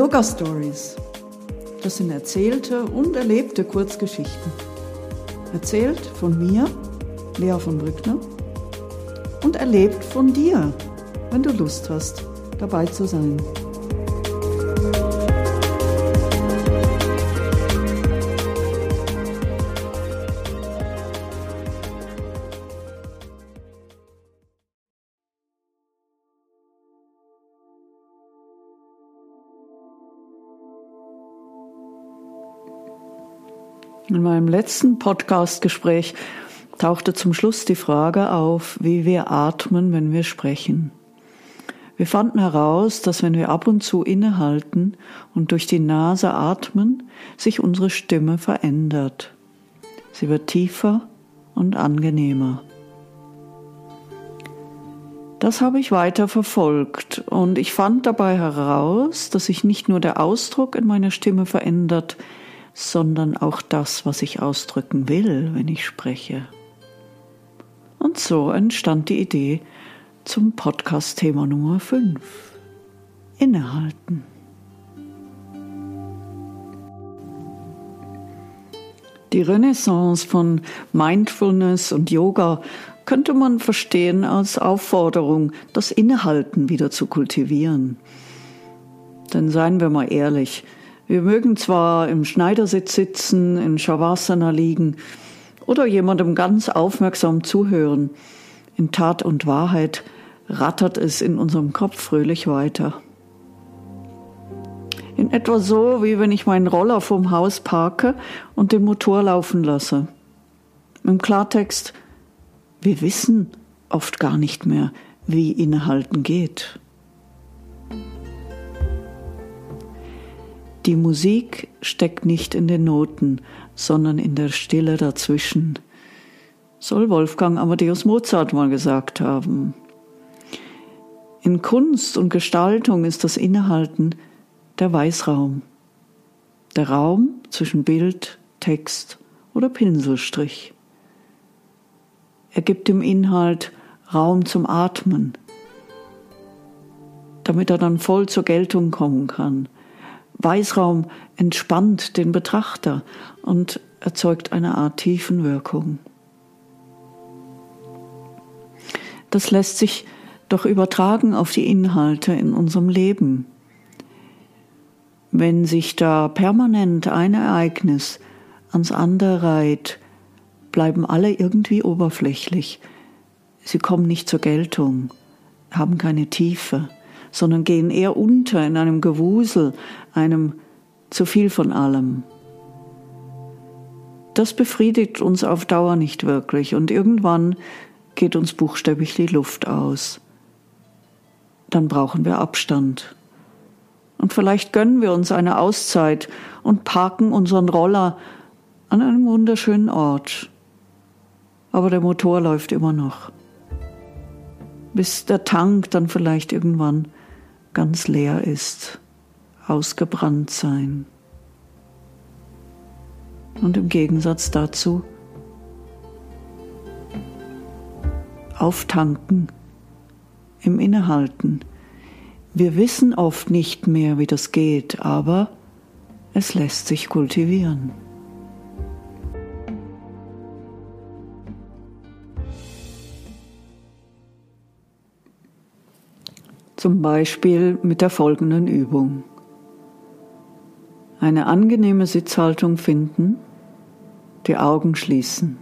Yoga Stories. Das sind erzählte und erlebte Kurzgeschichten. Erzählt von mir, Lea von Brückner, und erlebt von dir, wenn du Lust hast, dabei zu sein. In meinem letzten Podcast-Gespräch tauchte zum Schluss die Frage auf, wie wir atmen, wenn wir sprechen. Wir fanden heraus, dass wenn wir ab und zu innehalten und durch die Nase atmen, sich unsere Stimme verändert. Sie wird tiefer und angenehmer. Das habe ich weiter verfolgt und ich fand dabei heraus, dass sich nicht nur der Ausdruck in meiner Stimme verändert, sondern auch das, was ich ausdrücken will, wenn ich spreche. Und so entstand die Idee zum Podcast-Thema Nummer 5. Innehalten. Die Renaissance von Mindfulness und Yoga könnte man verstehen als Aufforderung, das Innehalten wieder zu kultivieren. Denn seien wir mal ehrlich, wir mögen zwar im Schneidersitz sitzen, in Shavasana liegen oder jemandem ganz aufmerksam zuhören, in Tat und Wahrheit rattert es in unserem Kopf fröhlich weiter. In etwa so, wie wenn ich meinen Roller vorm Haus parke und den Motor laufen lasse. Im Klartext, wir wissen oft gar nicht mehr, wie Innehalten geht. Die Musik steckt nicht in den Noten, sondern in der Stille dazwischen, soll Wolfgang Amadeus Mozart mal gesagt haben. In Kunst und Gestaltung ist das Innehalten der Weißraum, der Raum zwischen Bild, Text oder Pinselstrich. Er gibt dem Inhalt Raum zum Atmen, damit er dann voll zur Geltung kommen kann – Weißraum entspannt den Betrachter und erzeugt eine Art Tiefenwirkung. Das lässt sich doch übertragen auf die Inhalte in unserem Leben. Wenn sich da permanent ein Ereignis ans andere reiht, bleiben alle irgendwie oberflächlich. Sie kommen nicht zur Geltung, haben keine Tiefe sondern gehen eher unter in einem Gewusel, einem zu viel von allem. Das befriedigt uns auf Dauer nicht wirklich und irgendwann geht uns buchstäblich die Luft aus. Dann brauchen wir Abstand. Und vielleicht gönnen wir uns eine Auszeit und parken unseren Roller an einem wunderschönen Ort. Aber der Motor läuft immer noch. Bis der Tank dann vielleicht irgendwann ganz leer ist, ausgebrannt sein. Und im Gegensatz dazu auftanken, im Innehalten. Wir wissen oft nicht mehr, wie das geht, aber es lässt sich kultivieren. Zum Beispiel mit der folgenden Übung. Eine angenehme Sitzhaltung finden, die Augen schließen.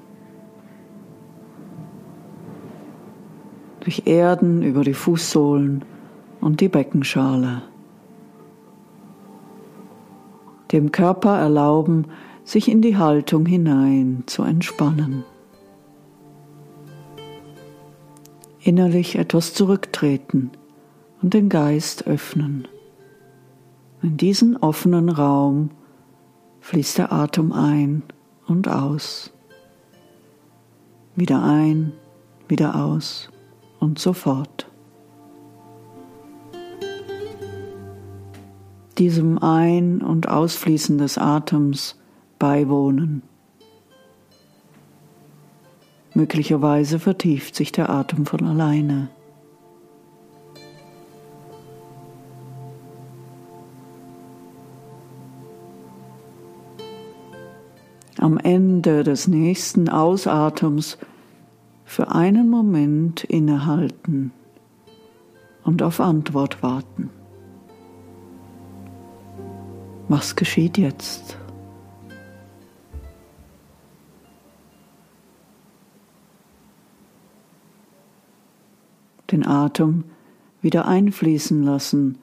Durch Erden über die Fußsohlen und die Beckenschale. Dem Körper erlauben, sich in die Haltung hinein zu entspannen. Innerlich etwas zurücktreten und den Geist öffnen. In diesen offenen Raum fließt der Atem ein und aus. Wieder ein, wieder aus und so fort. Diesem Ein- und Ausfließen des Atems beiwohnen. Möglicherweise vertieft sich der Atem von alleine. Am Ende des nächsten Ausatems für einen Moment innehalten und auf Antwort warten. Was geschieht jetzt? Den Atem wieder einfließen lassen,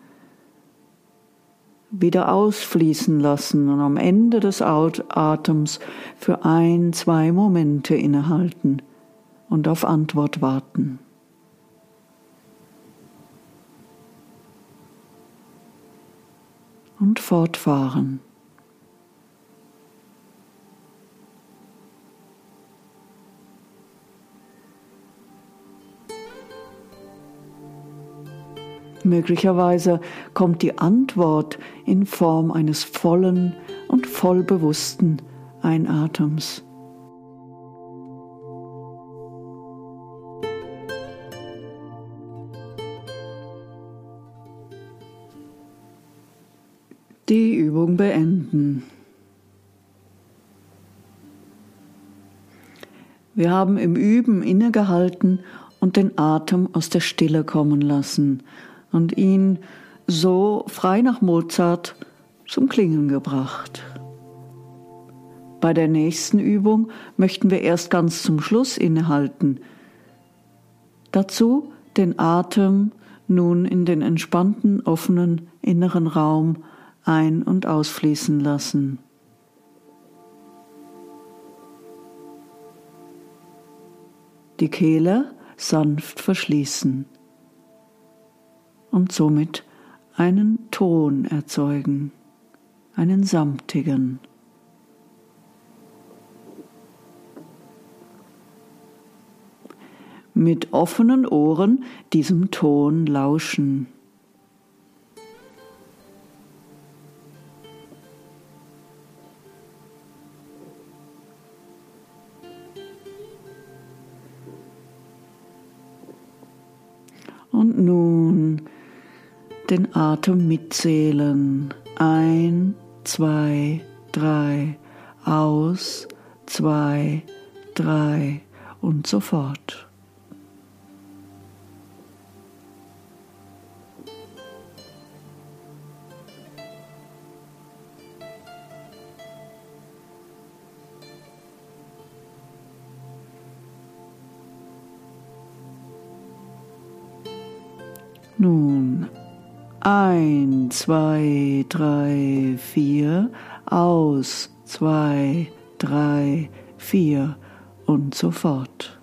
wieder ausfließen lassen und am Ende des Atems für ein, zwei Momente innehalten und auf Antwort warten. und fortfahren. Möglicherweise kommt die Antwort in Form eines vollen und vollbewussten Einatems. die Übung beenden. Wir haben im Üben innegehalten und den Atem aus der Stille kommen lassen und ihn so frei nach Mozart zum Klingen gebracht. Bei der nächsten Übung möchten wir erst ganz zum Schluss innehalten. Dazu den Atem nun in den entspannten, offenen inneren Raum ein- und ausfließen lassen. Die Kehle sanft verschließen und somit einen Ton erzeugen, einen samtigen. Mit offenen Ohren diesem Ton lauschen. Und nun den Atem mitzählen. Ein, zwei, drei, aus, zwei, drei und so fort. Nun, ein, zwei, drei, vier, aus, zwei, drei, vier. Und so fort.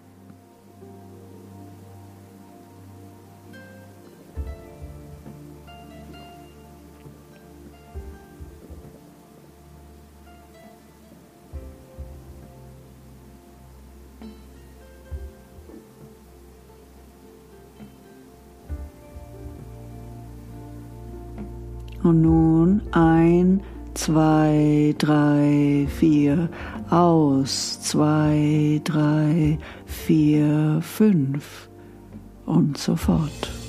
Und nun ein, zwei, drei, vier, aus, zwei, drei, vier, fünf. Und so fort.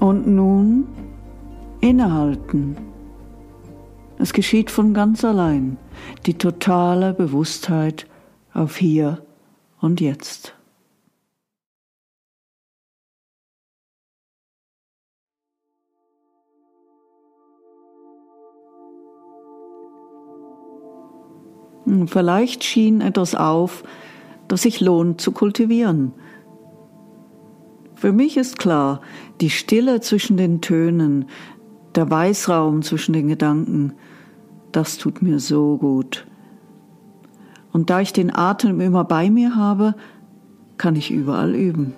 Und nun innehalten. Es geschieht von ganz allein, die totale Bewusstheit auf hier und jetzt. Hm, vielleicht schien etwas auf, das sich lohnt zu kultivieren, für mich ist klar, die Stille zwischen den Tönen, der Weißraum zwischen den Gedanken, das tut mir so gut. Und da ich den Atem immer bei mir habe, kann ich überall üben.